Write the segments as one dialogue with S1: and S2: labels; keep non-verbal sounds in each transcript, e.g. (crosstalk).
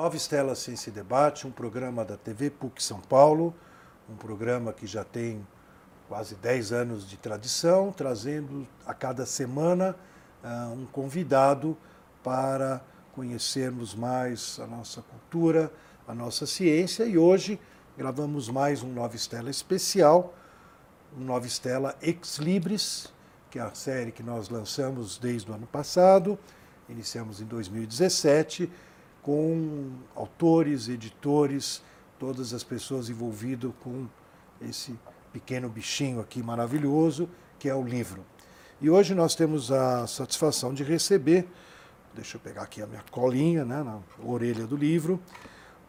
S1: Nova Estela Ciência e Debate, um programa da TV PUC São Paulo, um programa que já tem quase 10 anos de tradição, trazendo a cada semana uh, um convidado para conhecermos mais a nossa cultura, a nossa ciência. E hoje gravamos mais um Nova Estela especial, um Nova Estela Ex Libris, que é a série que nós lançamos desde o ano passado, iniciamos em 2017 com autores, editores, todas as pessoas envolvidas com esse pequeno bichinho aqui maravilhoso, que é o livro. E hoje nós temos a satisfação de receber, deixa eu pegar aqui a minha colinha, né, na orelha do livro,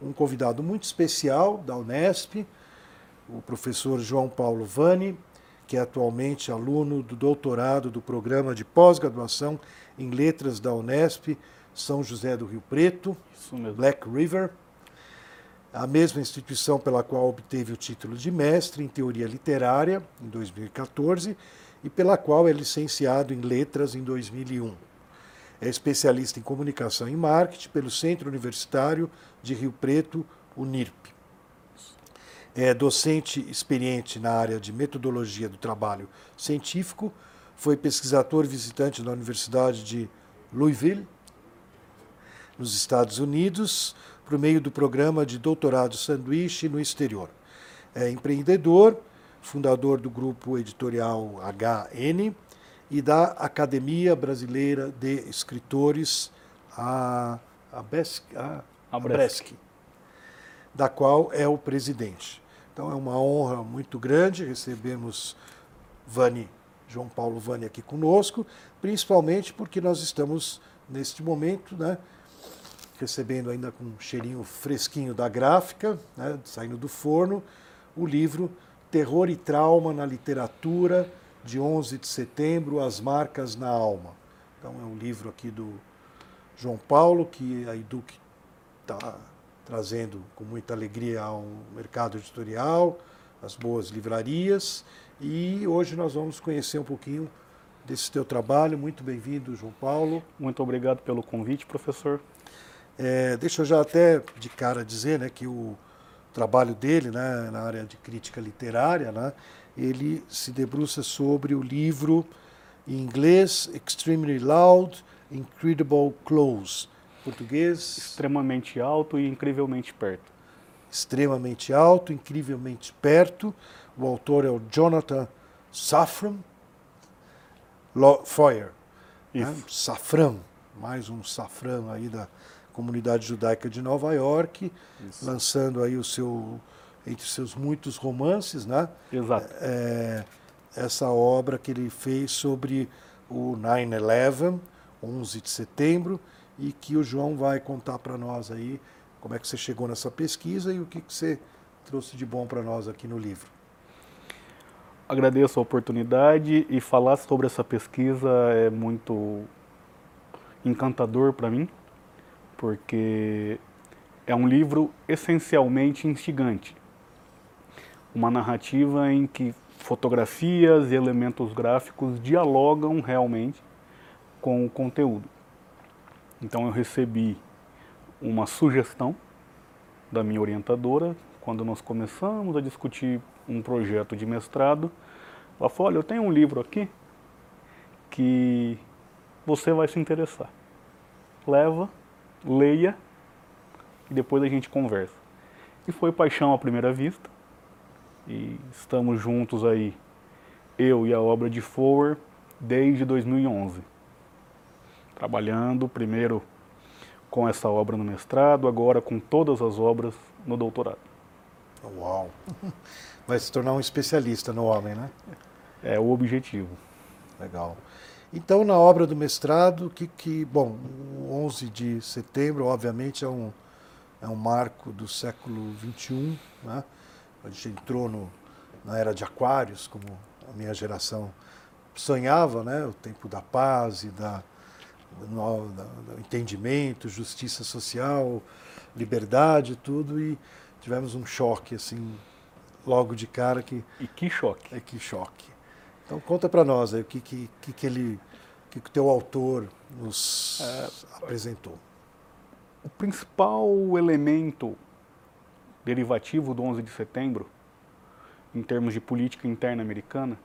S1: um convidado muito especial da Unesp, o professor João Paulo Vani, que é atualmente aluno do doutorado do programa de pós-graduação em letras da Unesp, são José do Rio Preto, Black River, a mesma instituição pela qual obteve o título de mestre em teoria literária em 2014 e pela qual é licenciado em letras em 2001. É especialista em comunicação e marketing pelo Centro Universitário de Rio Preto, UNIRP. É docente experiente na área de metodologia do trabalho científico, foi pesquisador visitante na Universidade de Louisville, nos Estados Unidos, por meio do programa de doutorado sanduíche no exterior. É empreendedor, fundador do grupo editorial HN e da Academia Brasileira de Escritores, a, a, Besc, a, a Bresc, da qual é o presidente. Então é uma honra muito grande recebemos Vani, João Paulo Vani aqui conosco, principalmente porque nós estamos neste momento, né, recebendo ainda com um cheirinho fresquinho da gráfica, né, saindo do forno, o livro Terror e Trauma na Literatura, de 11 de setembro, As Marcas na Alma. Então é um livro aqui do João Paulo, que a Educ está trazendo com muita alegria ao mercado editorial, às boas livrarias. E hoje nós vamos conhecer um pouquinho desse teu trabalho. Muito bem-vindo, João Paulo.
S2: Muito obrigado pelo convite, professor.
S1: É, deixa eu já até de cara dizer né, que o trabalho dele né, na área de crítica literária, né, ele se debruça sobre o livro em inglês Extremely Loud, Incredible Close. Português.
S2: Extremamente alto e incrivelmente perto.
S1: Extremamente alto, incrivelmente perto. O autor é o Jonathan Safran Foyer. Né? Safran, mais um Safran aí da, comunidade judaica de Nova York, Isso. lançando aí o seu entre seus muitos romances, né?
S2: Exato.
S1: É, essa obra que ele fez sobre o 9/11, 11 de setembro, e que o João vai contar para nós aí como é que você chegou nessa pesquisa e o que, que você trouxe de bom para nós aqui no livro.
S2: Agradeço a oportunidade e falar sobre essa pesquisa é muito encantador para mim porque é um livro essencialmente instigante. Uma narrativa em que fotografias e elementos gráficos dialogam realmente com o conteúdo. Então eu recebi uma sugestão da minha orientadora quando nós começamos a discutir um projeto de mestrado. Ela falou: Olha, eu tenho um livro aqui que você vai se interessar. Leva leia e depois a gente conversa. E foi paixão à primeira vista. E estamos juntos aí, eu e a obra de Fower, desde 2011. Trabalhando primeiro com essa obra no mestrado, agora com todas as obras no doutorado.
S1: Uau! Vai se tornar um especialista no homem, né?
S2: É o objetivo.
S1: Legal. Então, na obra do mestrado, que, que bom, o 11 de setembro, obviamente, é um, é um marco do século XXI, né? A gente entrou no, na era de Aquários, como a minha geração sonhava, né? O tempo da paz e da, do, do entendimento, justiça social, liberdade, tudo, e tivemos um choque, assim, logo de cara que...
S2: E que choque.
S1: É que choque. Então conta para nós aí, o que, que, que, ele, que, que o teu autor nos é, apresentou.
S2: o principal elemento derivativo do 11 de setembro, em termos de política interna americana,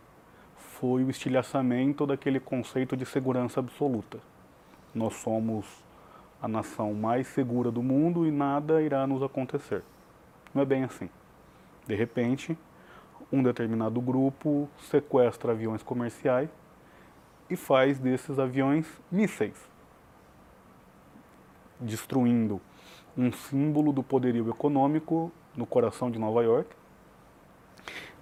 S2: foi o estilhaçamento daquele conceito de segurança absoluta. Nós somos a nação mais segura do mundo e nada irá nos acontecer. Não é bem assim. De repente, um determinado grupo sequestra aviões comerciais e faz desses aviões mísseis, destruindo um símbolo do poderio econômico no coração de Nova York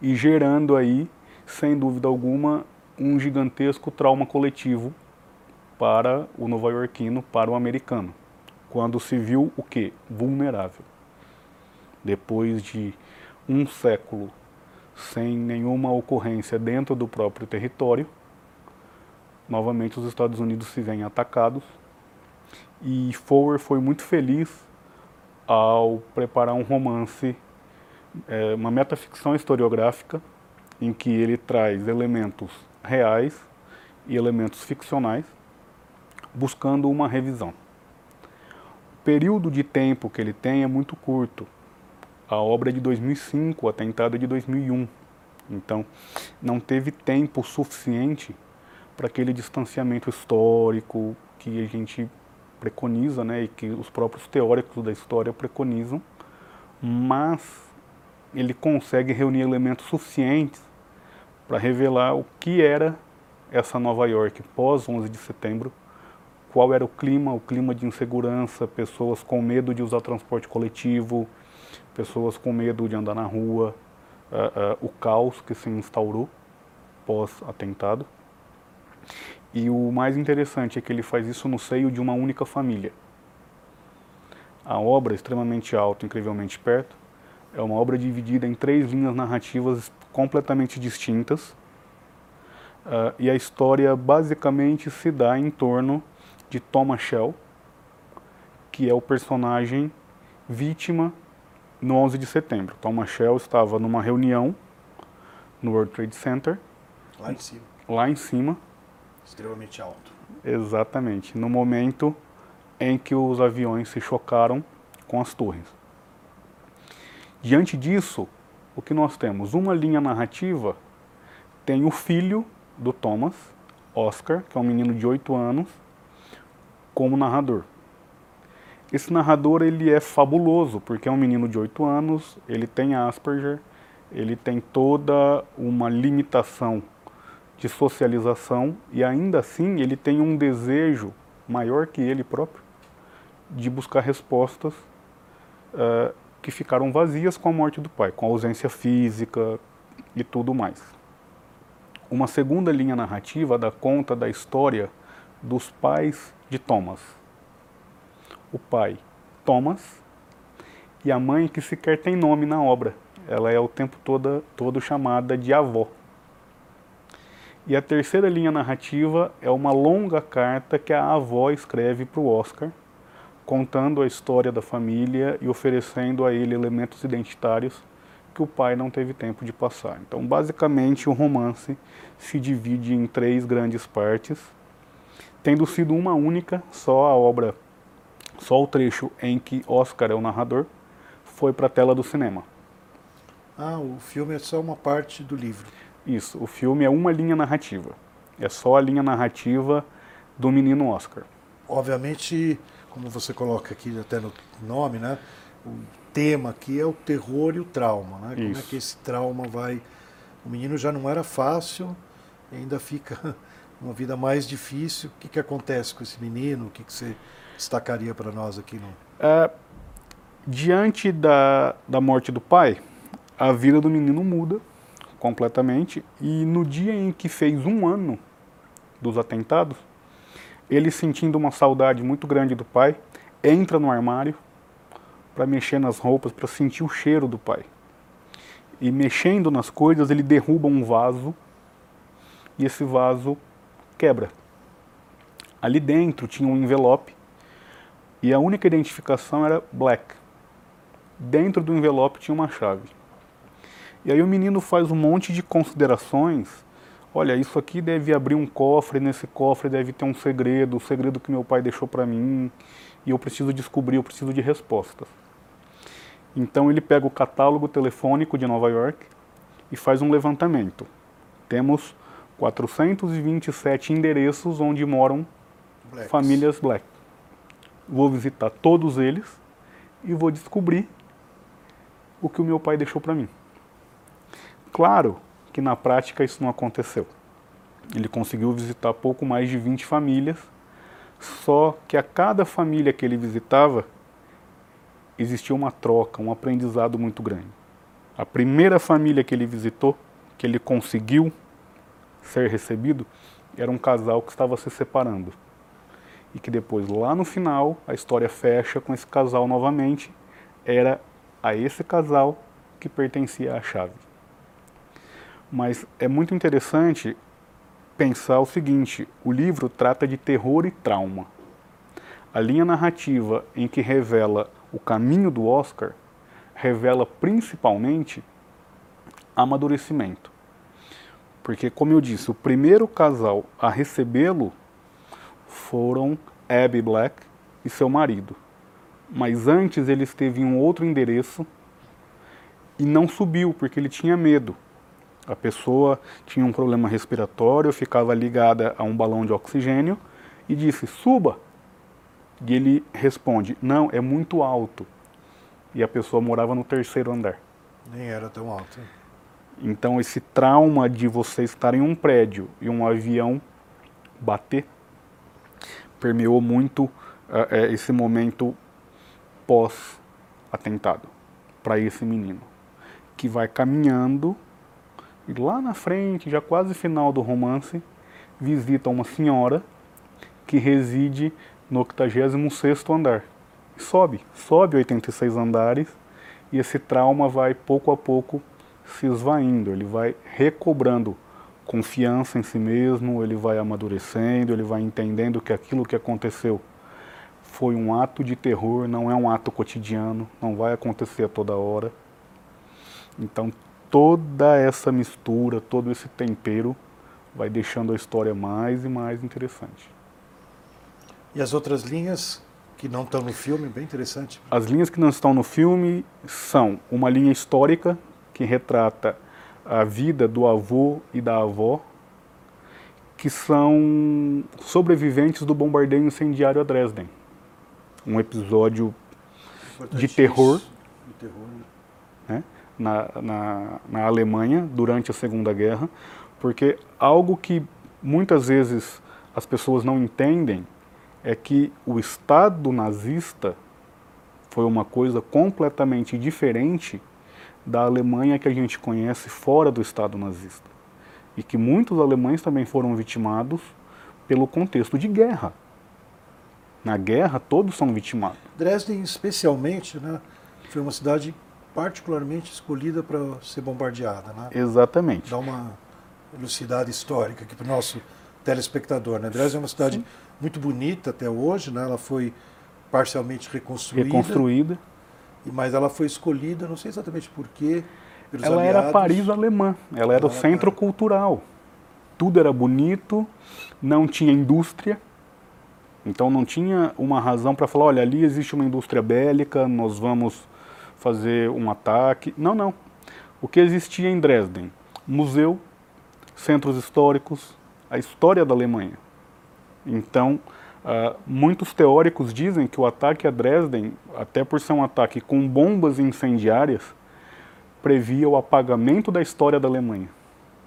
S2: e gerando aí, sem dúvida alguma, um gigantesco trauma coletivo para o nova-iorquino, para o americano, quando se viu o que? Vulnerável. Depois de um século sem nenhuma ocorrência dentro do próprio território, novamente os Estados Unidos se veem atacados e Fowler foi muito feliz ao preparar um romance, é, uma metaficção historiográfica, em que ele traz elementos reais e elementos ficcionais, buscando uma revisão. O período de tempo que ele tem é muito curto. A obra é de 2005, a tentada é de 2001. Então, não teve tempo suficiente para aquele distanciamento histórico que a gente preconiza, né, e que os próprios teóricos da história preconizam, mas ele consegue reunir elementos suficientes para revelar o que era essa Nova York pós 11 de setembro, qual era o clima, o clima de insegurança, pessoas com medo de usar transporte coletivo, pessoas com medo de andar na rua, uh, uh, o caos que se instaurou pós-atentado. E o mais interessante é que ele faz isso no seio de uma única família. A obra, extremamente alta, incrivelmente perto, é uma obra dividida em três linhas narrativas completamente distintas. Uh, e a história basicamente se dá em torno de Thomas Shell, que é o personagem vítima no 11 de setembro. Thomas Shell estava numa reunião no World Trade Center.
S1: Lá em cima.
S2: Lá em cima
S1: Extremamente alto.
S2: Exatamente, no momento em que os aviões se chocaram com as torres. Diante disso, o que nós temos? Uma linha narrativa tem o filho do Thomas, Oscar, que é um menino de 8 anos, como narrador. Esse narrador ele é fabuloso, porque é um menino de 8 anos, ele tem Asperger, ele tem toda uma limitação de socialização e ainda assim ele tem um desejo maior que ele próprio de buscar respostas uh, que ficaram vazias com a morte do pai, com a ausência física e tudo mais. Uma segunda linha narrativa dá conta da história dos pais de Thomas. O pai, Thomas, e a mãe que sequer tem nome na obra. Ela é o tempo todo, chamada de avó. E a terceira linha narrativa é uma longa carta que a avó escreve para o Oscar, contando a história da família e oferecendo a ele elementos identitários que o pai não teve tempo de passar. Então, basicamente, o romance se divide em três grandes partes, tendo sido uma única, só a obra, só o trecho em que Oscar é o narrador, foi para a tela do cinema.
S1: Ah, o filme é só uma parte do livro.
S2: Isso, o filme é uma linha narrativa. É só a linha narrativa do menino Oscar.
S1: Obviamente, como você coloca aqui até no nome, né? O tema aqui é o terror e o trauma, né? Como é que esse trauma vai. O menino já não era fácil, ainda fica (laughs) uma vida mais difícil. O que, que acontece com esse menino? O que, que você destacaria para nós aqui no.
S2: É, diante da, da morte do pai, a vida do menino muda completamente. E no dia em que fez um ano dos atentados, ele sentindo uma saudade muito grande do pai, entra no armário para mexer nas roupas, para sentir o cheiro do pai. E mexendo nas coisas, ele derruba um vaso e esse vaso quebra. Ali dentro tinha um envelope e a única identificação era black. Dentro do envelope tinha uma chave. E aí o menino faz um monte de considerações olha, isso aqui deve abrir um cofre, nesse cofre deve ter um segredo, o segredo que meu pai deixou para mim, e eu preciso descobrir, eu preciso de respostas. Então ele pega o catálogo telefônico de Nova York e faz um levantamento. Temos 427 endereços onde moram Blacks. famílias black. Vou visitar todos eles e vou descobrir o que o meu pai deixou para mim. Claro que na prática isso não aconteceu. Ele conseguiu visitar pouco mais de 20 famílias, só que a cada família que ele visitava existia uma troca, um aprendizado muito grande. A primeira família que ele visitou, que ele conseguiu ser recebido, era um casal que estava se separando. E que depois, lá no final, a história fecha com esse casal novamente. Era a esse casal que pertencia à chave. Mas é muito interessante pensar o seguinte: o livro trata de terror e trauma. A linha narrativa em que revela o caminho do Oscar revela principalmente amadurecimento. Porque, como eu disse, o primeiro casal a recebê-lo foram Abby Black e seu marido. Mas antes ele esteve em um outro endereço e não subiu porque ele tinha medo. A pessoa tinha um problema respiratório, ficava ligada a um balão de oxigênio e disse: suba. E ele responde: não, é muito alto. E a pessoa morava no terceiro andar.
S1: Nem era tão alto.
S2: Então, esse trauma de você estar em um prédio e um avião bater permeou muito uh, esse momento pós-atentado para esse menino, que vai caminhando e lá na frente, já quase final do romance, visita uma senhora que reside no 86 andar. Sobe, sobe 86 andares e esse trauma vai pouco a pouco se esvaindo, ele vai recobrando confiança em si mesmo, ele vai amadurecendo, ele vai entendendo que aquilo que aconteceu foi um ato de terror, não é um ato cotidiano, não vai acontecer a toda hora. Então toda essa mistura, todo esse tempero vai deixando a história mais e mais interessante.
S1: E as outras linhas que não estão no filme, bem interessante.
S2: As linhas que não estão no filme são uma linha histórica que retrata a vida do avô e da avó, que são sobreviventes do bombardeio incendiário a Dresden. Um episódio de terror, de terror né? na, na, na Alemanha durante a Segunda Guerra, porque algo que muitas vezes as pessoas não entendem é que o Estado nazista foi uma coisa completamente diferente da Alemanha que a gente conhece fora do Estado nazista. E que muitos alemães também foram vitimados pelo contexto de guerra. Na guerra, todos são vitimados.
S1: Dresden, especialmente, né, foi uma cidade particularmente escolhida para ser bombardeada. Né?
S2: Exatamente.
S1: Dá uma velocidade histórica aqui para o nosso telespectador. Né? Dresden é uma cidade Sim. muito bonita até hoje, né? ela foi parcialmente reconstruída.
S2: Reconstruída
S1: mas ela foi escolhida, não sei exatamente porquê.
S2: Ela aliados. era Paris alemã, ela era ela o centro era... cultural. Tudo era bonito, não tinha indústria, então não tinha uma razão para falar, olha, ali existe uma indústria bélica, nós vamos fazer um ataque. Não, não. O que existia em Dresden? Museu, centros históricos, a história da Alemanha. Então, Uh, muitos teóricos dizem que o ataque a Dresden, até por ser um ataque com bombas incendiárias, previa o apagamento da história da Alemanha,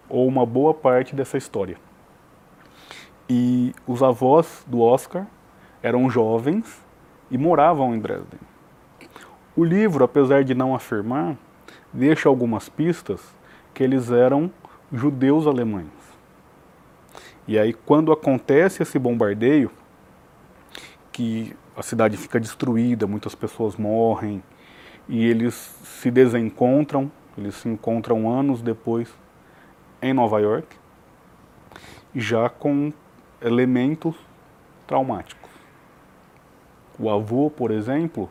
S2: ou uma boa parte dessa história. E os avós do Oscar eram jovens e moravam em Dresden. O livro, apesar de não afirmar, deixa algumas pistas que eles eram judeus alemães. E aí, quando acontece esse bombardeio, que a cidade fica destruída, muitas pessoas morrem e eles se desencontram, eles se encontram anos depois em Nova York, já com elementos traumáticos. O avô, por exemplo,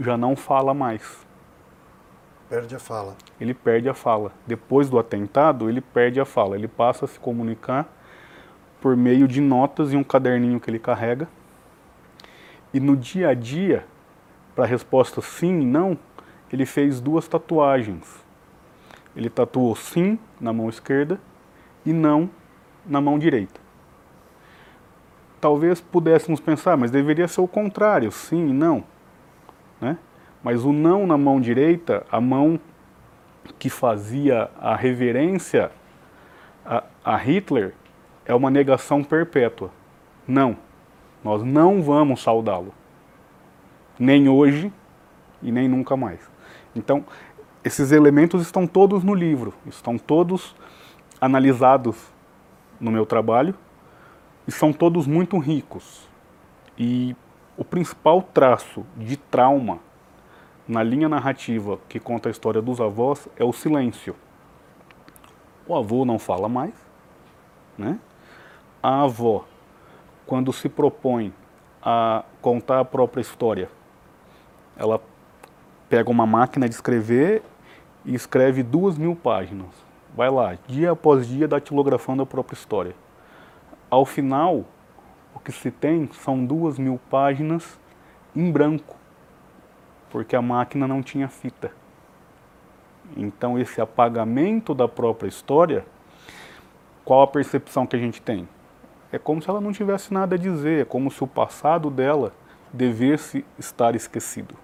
S2: já não fala mais.
S1: perde a fala.
S2: Ele perde a fala. Depois do atentado, ele perde a fala. Ele passa a se comunicar por meio de notas e um caderninho que ele carrega. E no dia a dia, para a resposta sim e não, ele fez duas tatuagens. Ele tatuou sim na mão esquerda e não na mão direita. Talvez pudéssemos pensar, mas deveria ser o contrário, sim e não. Né? Mas o não na mão direita, a mão que fazia a reverência a, a Hitler, é uma negação perpétua. Não, nós não vamos saudá-lo. Nem hoje e nem nunca mais. Então, esses elementos estão todos no livro, estão todos analisados no meu trabalho e são todos muito ricos. E o principal traço de trauma na linha narrativa que conta a história dos avós é o silêncio. O avô não fala mais, né? A avó, quando se propõe a contar a própria história, ela pega uma máquina de escrever e escreve duas mil páginas. Vai lá, dia após dia, datilografando a própria história. Ao final, o que se tem são duas mil páginas em branco, porque a máquina não tinha fita. Então, esse apagamento da própria história, qual a percepção que a gente tem? É como se ela não tivesse nada a dizer, é como se o passado dela devesse estar esquecido,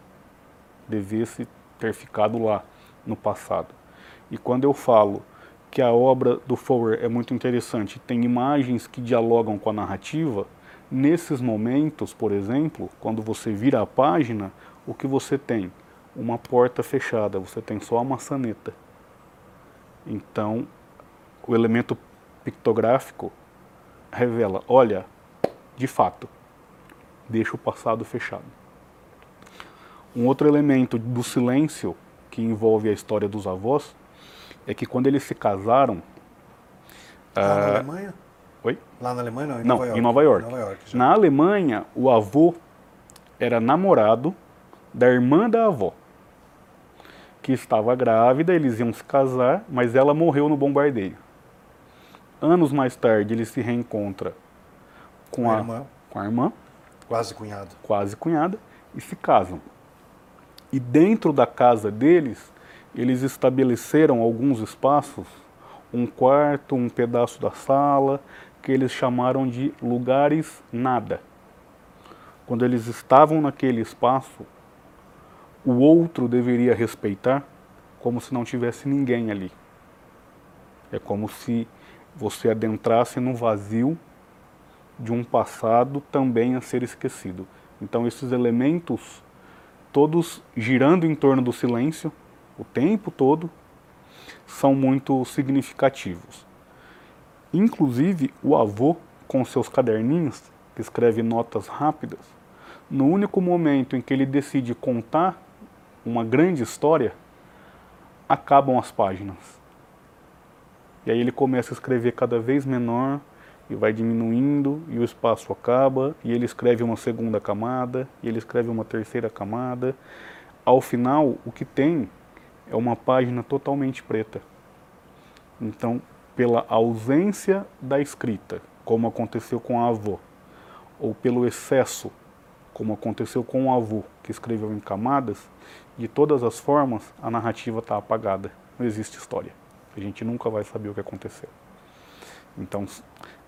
S2: devesse ter ficado lá no passado. E quando eu falo que a obra do Fowler é muito interessante, tem imagens que dialogam com a narrativa, nesses momentos, por exemplo, quando você vira a página, o que você tem? Uma porta fechada, você tem só a maçaneta. Então, o elemento pictográfico revela, olha, de fato, deixa o passado fechado. Um outro elemento do silêncio que envolve a história dos avós é que quando eles se casaram.
S1: Lá na uh, Alemanha?
S2: Oi?
S1: Lá na Alemanha não, em
S2: não,
S1: Nova York.
S2: Em Nova York.
S1: Nova York
S2: na Alemanha, o avô era namorado da irmã da avó, que estava grávida, eles iam se casar, mas ela morreu no bombardeio. Anos mais tarde, ele se reencontra com a, a irmã. Com a irmã.
S1: Quase cunhada.
S2: Quase cunhada. E se casam. E dentro da casa deles, eles estabeleceram alguns espaços, um quarto, um pedaço da sala, que eles chamaram de lugares nada. Quando eles estavam naquele espaço, o outro deveria respeitar como se não tivesse ninguém ali. É como se você adentrasse no vazio de um passado também a ser esquecido. Então, esses elementos, todos girando em torno do silêncio, o tempo todo, são muito significativos. Inclusive, o avô, com seus caderninhos, que escreve notas rápidas, no único momento em que ele decide contar uma grande história, acabam as páginas. E aí ele começa a escrever cada vez menor e vai diminuindo e o espaço acaba e ele escreve uma segunda camada e ele escreve uma terceira camada. Ao final, o que tem é uma página totalmente preta. Então, pela ausência da escrita, como aconteceu com a avó, ou pelo excesso, como aconteceu com o avô, que escreveu em camadas, de todas as formas, a narrativa está apagada. Não existe história. A gente nunca vai saber o que aconteceu. Então,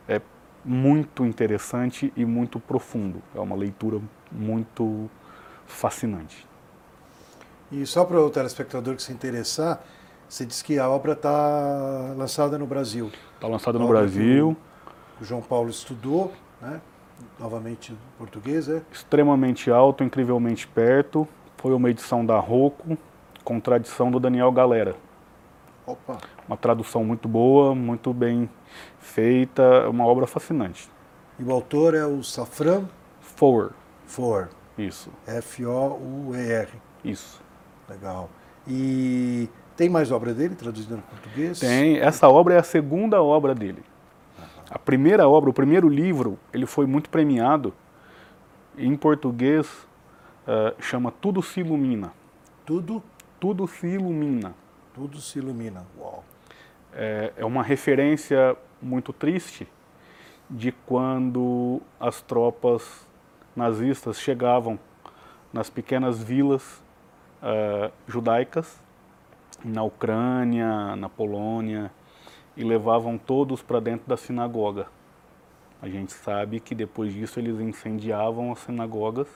S2: é muito interessante e muito profundo. É uma leitura muito fascinante.
S1: E só para o telespectador que se interessar, você disse que a obra está lançada no Brasil.
S2: Está lançada no Brasil.
S1: O João Paulo estudou, né? novamente português, é?
S2: Extremamente alto, incrivelmente perto. Foi uma edição da Rocco, com tradição do Daniel Galera.
S1: Opa.
S2: Uma tradução muito boa, muito bem feita, uma obra fascinante.
S1: E o autor é o Safran?
S2: Foer.
S1: Foer.
S2: Isso.
S1: F-O-U-E-R.
S2: Isso.
S1: Legal. E tem mais obra dele traduzida no português?
S2: Tem. Essa obra é a segunda obra dele. A primeira obra, o primeiro livro, ele foi muito premiado. Em português, uh, chama Tudo se Ilumina.
S1: Tudo?
S2: tudo se ilumina.
S1: Tudo se ilumina. Uau.
S2: É, é uma referência muito triste de quando as tropas nazistas chegavam nas pequenas vilas uh, judaicas na Ucrânia, na Polônia e levavam todos para dentro da sinagoga. A gente sabe que depois disso eles incendiavam as sinagogas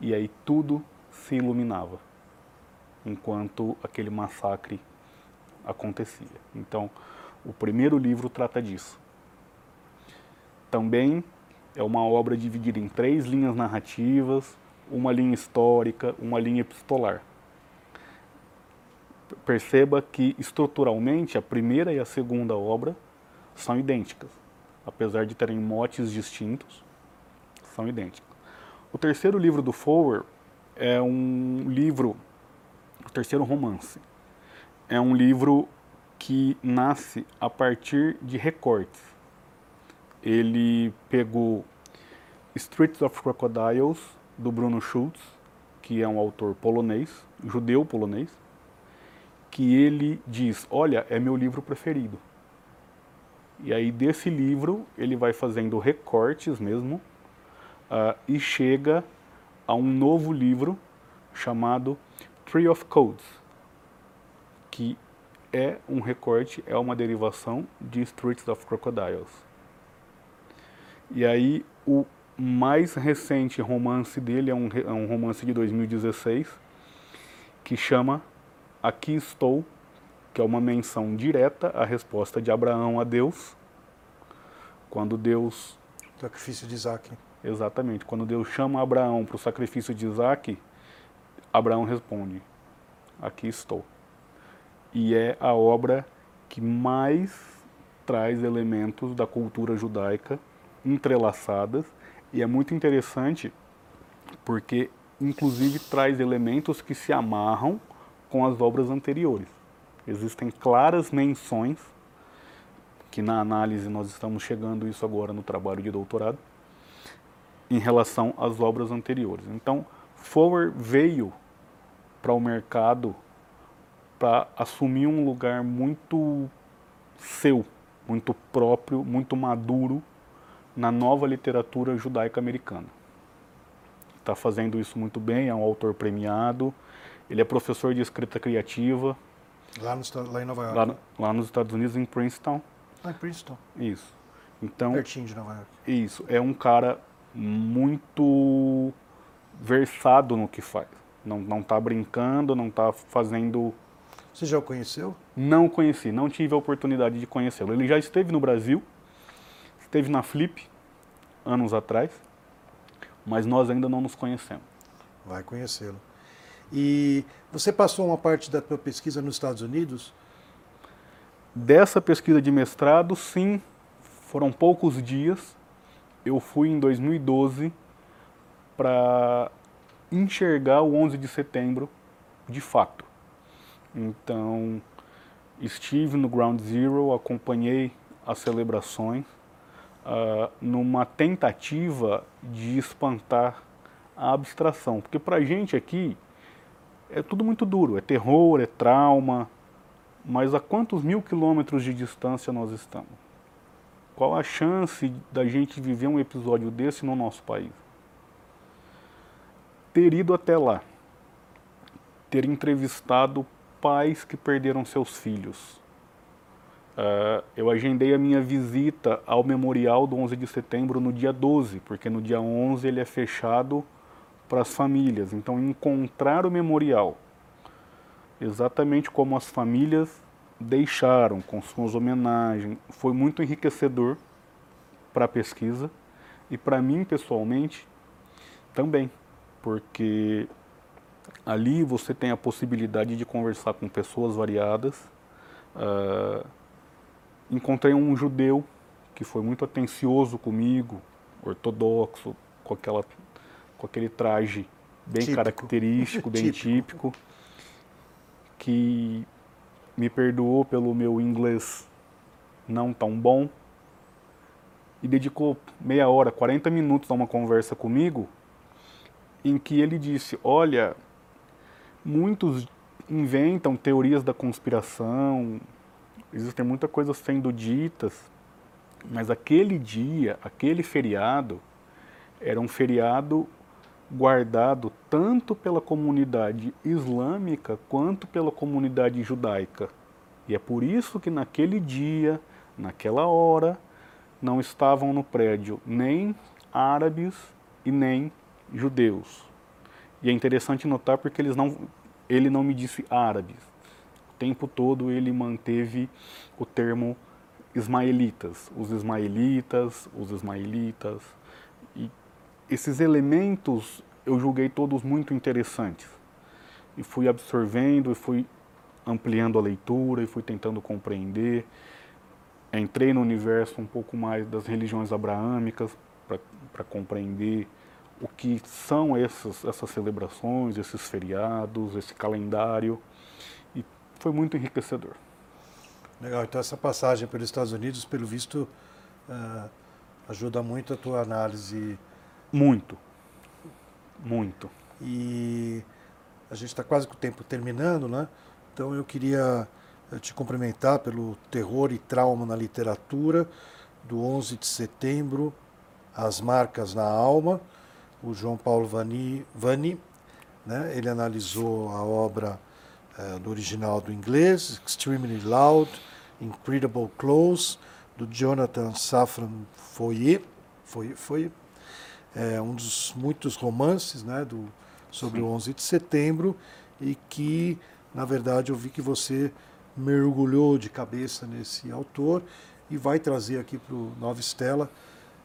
S2: e aí tudo se iluminava enquanto aquele massacre acontecia. Então, o primeiro livro trata disso. Também é uma obra dividida em três linhas narrativas, uma linha histórica, uma linha epistolar. Perceba que estruturalmente a primeira e a segunda obra são idênticas, apesar de terem motes distintos, são idênticas. O terceiro livro do Fowler é um livro, terceiro romance, é um livro que nasce a partir de recortes. Ele pegou Streets of Crocodiles, do Bruno Schultz, que é um autor polonês, judeu polonês, que ele diz: Olha, é meu livro preferido. E aí, desse livro, ele vai fazendo recortes mesmo uh, e chega a um novo livro chamado Tree of Codes, que é um recorte, é uma derivação de Streets of Crocodiles. E aí, o mais recente romance dele é um, é um romance de 2016 que chama Aqui Estou, que é uma menção direta à resposta de Abraão a Deus, quando Deus.
S1: Sacrifício de Isaac.
S2: Exatamente. Quando Deus chama Abraão para o sacrifício de Isaac, Abraão responde: Aqui estou. E é a obra que mais traz elementos da cultura judaica entrelaçadas e é muito interessante porque, inclusive, traz elementos que se amarram com as obras anteriores. Existem claras menções, que na análise nós estamos chegando isso agora no trabalho de doutorado, em relação às obras anteriores. Então, Fowler veio para o mercado para assumir um lugar muito seu, muito próprio, muito maduro na nova literatura judaica americana. Está fazendo isso muito bem, é um autor premiado, ele é professor de escrita criativa.
S1: Lá, no, lá em Nova York?
S2: Lá, lá, nos Estados Unidos, em Princeton.
S1: Ah, em Princeton.
S2: Isso. Então,
S1: Pertinho de Nova York.
S2: Isso, é um cara muito versado no que faz. Não está brincando, não está fazendo...
S1: Você já o conheceu?
S2: Não conheci, não tive a oportunidade de conhecê-lo. Ele já esteve no Brasil, esteve na Flip anos atrás, mas nós ainda não nos conhecemos.
S1: Vai conhecê-lo. E você passou uma parte da sua pesquisa nos Estados Unidos?
S2: Dessa pesquisa de mestrado, sim, foram poucos dias. Eu fui em 2012 para enxergar o 11 de setembro de fato. Então, estive no Ground Zero, acompanhei as celebrações, uh, numa tentativa de espantar a abstração. Porque para a gente aqui é tudo muito duro, é terror, é trauma, mas a quantos mil quilômetros de distância nós estamos? Qual a chance da gente viver um episódio desse no nosso país? Ter ido até lá, ter entrevistado pais que perderam seus filhos, Uh, eu agendei a minha visita ao memorial do 11 de setembro no dia 12, porque no dia 11 ele é fechado para as famílias. Então, encontrar o memorial, exatamente como as famílias deixaram, com suas homenagens, foi muito enriquecedor para a pesquisa e para mim pessoalmente também, porque ali você tem a possibilidade de conversar com pessoas variadas. Uh, encontrei um judeu que foi muito atencioso comigo, ortodoxo, com, aquela, com aquele traje bem típico. característico, bem típico. típico, que me perdoou pelo meu inglês não tão bom e dedicou meia hora, 40 minutos a uma conversa comigo, em que ele disse: Olha, muitos inventam teorias da conspiração, existem muita coisa sendo ditas, mas aquele dia, aquele feriado, era um feriado guardado tanto pela comunidade islâmica quanto pela comunidade judaica. E é por isso que naquele dia, naquela hora, não estavam no prédio nem árabes e nem judeus. E é interessante notar porque eles não, ele não me disse árabes. O tempo todo ele manteve o termo ismaelitas, os ismaelitas, os ismaelitas. E esses elementos eu julguei todos muito interessantes. E fui absorvendo, e fui ampliando a leitura, e fui tentando compreender. Entrei no universo um pouco mais das religiões abraâmicas para compreender o que são essas, essas celebrações, esses feriados, esse calendário. E foi muito enriquecedor.
S1: Legal, então essa passagem pelos Estados Unidos, pelo visto, uh, ajuda muito a tua análise.
S2: Muito, muito.
S1: E a gente está quase com o tempo terminando, né? Então eu queria eh, te cumprimentar pelo terror e trauma na literatura do 11 de setembro, As Marcas na Alma, o João Paulo Vani, Vani né? ele analisou a obra uh, do original do inglês, Extremely Loud, Incredible Close, do Jonathan Safran Foyer, foi, foi é, um dos muitos romances né, do, sobre Sim. o 11 de setembro e que, na verdade, eu vi que você mergulhou de cabeça nesse autor e vai trazer aqui para o Nova Estela,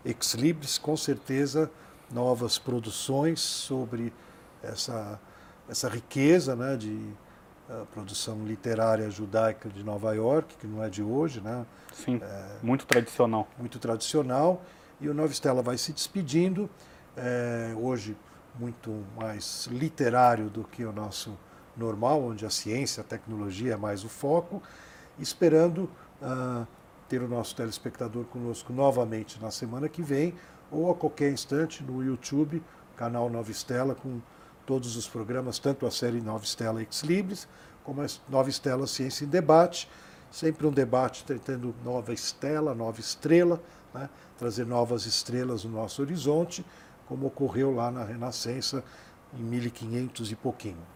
S1: Ex Libris, com certeza, novas produções sobre essa, essa riqueza né, de produção literária judaica de Nova York, que não é de hoje, né?
S2: Sim, é, muito tradicional.
S1: Muito tradicional. E o Nova Estela vai se despedindo, é, hoje muito mais literário do que o nosso normal, onde a ciência, a tecnologia é mais o foco, esperando uh, ter o nosso telespectador conosco novamente na semana que vem, ou a qualquer instante no YouTube, canal Nova Estela, com todos os programas, tanto a série Nova Estela Ex Libris, como a Nova Estela Ciência em Debate, sempre um debate tentando nova estela, nova estrela, né? trazer novas estrelas no nosso horizonte, como ocorreu lá na Renascença em 1500 e pouquinho.